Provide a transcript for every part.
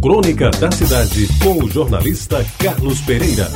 Crônica da Cidade, com o jornalista Carlos Pereira.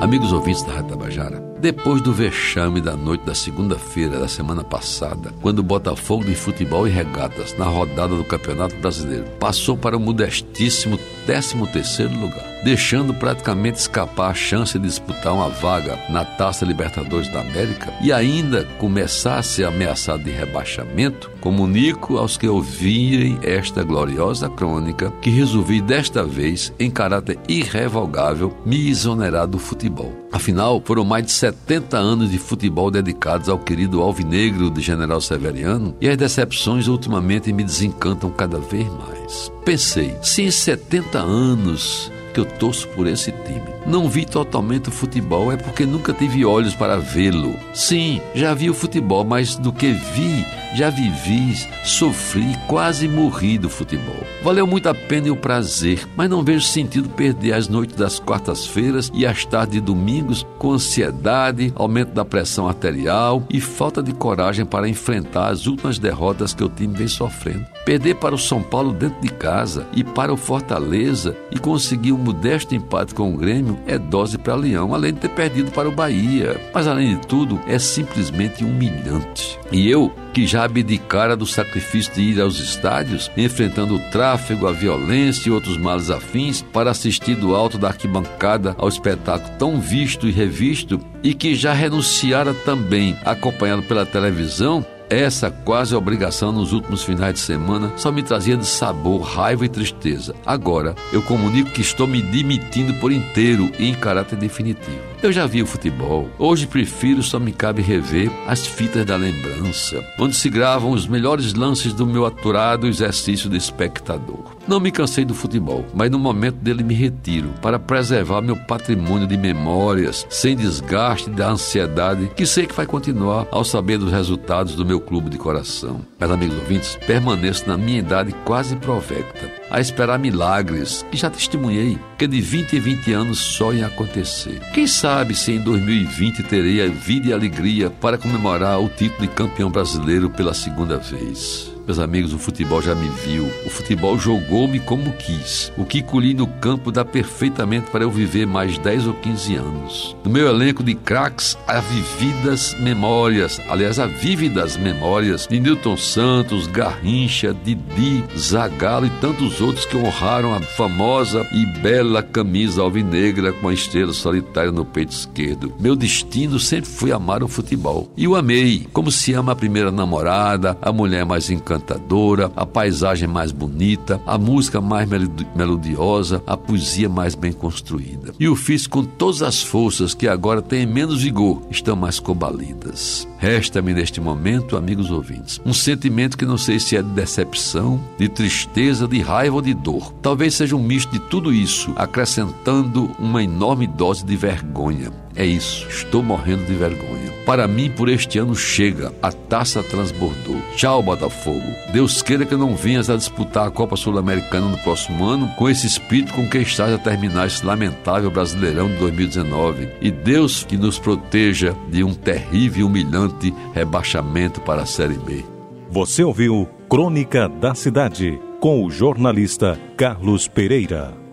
Amigos ouvintes da Rádio Tabajara, depois do vexame da noite da segunda-feira da semana passada, quando o Botafogo de Futebol e Regatas, na rodada do Campeonato Brasileiro, passou para o modestíssimo 13º lugar, deixando praticamente escapar a chance de disputar uma vaga na Taça Libertadores da América e ainda começar a ser ameaçado de rebaixamento, comunico aos que ouvirem esta gloriosa crônica que resolvi desta vez, em caráter irrevogável, me exonerar do futebol. Afinal, foram mais de 70 anos de futebol dedicados ao querido alvinegro de General Severiano e as decepções ultimamente me desencantam cada vez mais. Pensei, se em 70 anos que eu torço por esse time. Não vi totalmente o futebol é porque nunca tive olhos para vê-lo. Sim, já vi o futebol, mas do que vi, já vivi, sofri, quase morri do futebol. Valeu muito a pena e o prazer, mas não vejo sentido perder as noites das quartas-feiras e as tardes de domingos com ansiedade, aumento da pressão arterial e falta de coragem para enfrentar as últimas derrotas que o time vem sofrendo. Perder para o São Paulo dentro de casa e para o Fortaleza e conseguir um modesto empate com o Grêmio é dose para Leão, além de ter perdido para o Bahia. Mas além de tudo, é simplesmente humilhante. E eu, que já abdicara do sacrifício de ir aos estádios, enfrentando o tráfego, a violência e outros males afins, para assistir do alto da arquibancada ao espetáculo tão visto e revisto, e que já renunciara também, acompanhado pela televisão, essa quase obrigação nos últimos finais de semana só me trazia de sabor, raiva e tristeza. Agora, eu comunico que estou me demitindo por inteiro e em caráter definitivo. Eu já vi o futebol. Hoje prefiro só me cabe rever as fitas da lembrança, onde se gravam os melhores lances do meu aturado exercício de espectador. Não me cansei do futebol, mas no momento dele me retiro para preservar meu patrimônio de memórias, sem desgaste da ansiedade que sei que vai continuar ao saber dos resultados do meu clube de coração. Mas, amigos ouvintes, permaneço na minha idade quase provecta, a esperar milagres que já testemunhei que de 20 em 20 anos só em acontecer. Quem sabe se em 2020 terei a vida e alegria para comemorar o título de campeão brasileiro pela segunda vez. Meus amigos, o futebol já me viu. O futebol jogou-me como quis. O que colhi no campo dá perfeitamente para eu viver mais 10 ou 15 anos. No meu elenco de craques, há vividas memórias, aliás, há vívidas memórias de Newton Santos, Garrincha, Didi, Zagallo e tantos outros que honraram a famosa e bela camisa alvinegra com a estrela solitária no peito esquerdo. Meu destino sempre foi amar o futebol. E o amei, como se ama a primeira namorada, a mulher mais encantadora encantadora, a paisagem mais bonita, a música mais melodiosa, a poesia mais bem construída. E o fiz com todas as forças que agora têm menos vigor, estão mais combalidas. Resta-me neste momento, amigos ouvintes, um sentimento que não sei se é de decepção, de tristeza, de raiva ou de dor. Talvez seja um misto de tudo isso, acrescentando uma enorme dose de vergonha. É isso, estou morrendo de vergonha. Para mim, por este ano chega, a taça transbordou. Tchau, Botafogo. Deus queira que não venhas a disputar a Copa Sul-Americana no próximo ano com esse espírito com que estás a terminar esse lamentável Brasileirão de 2019. E Deus que nos proteja de um terrível e humilhante rebaixamento para a Série B. Você ouviu Crônica da Cidade com o jornalista Carlos Pereira.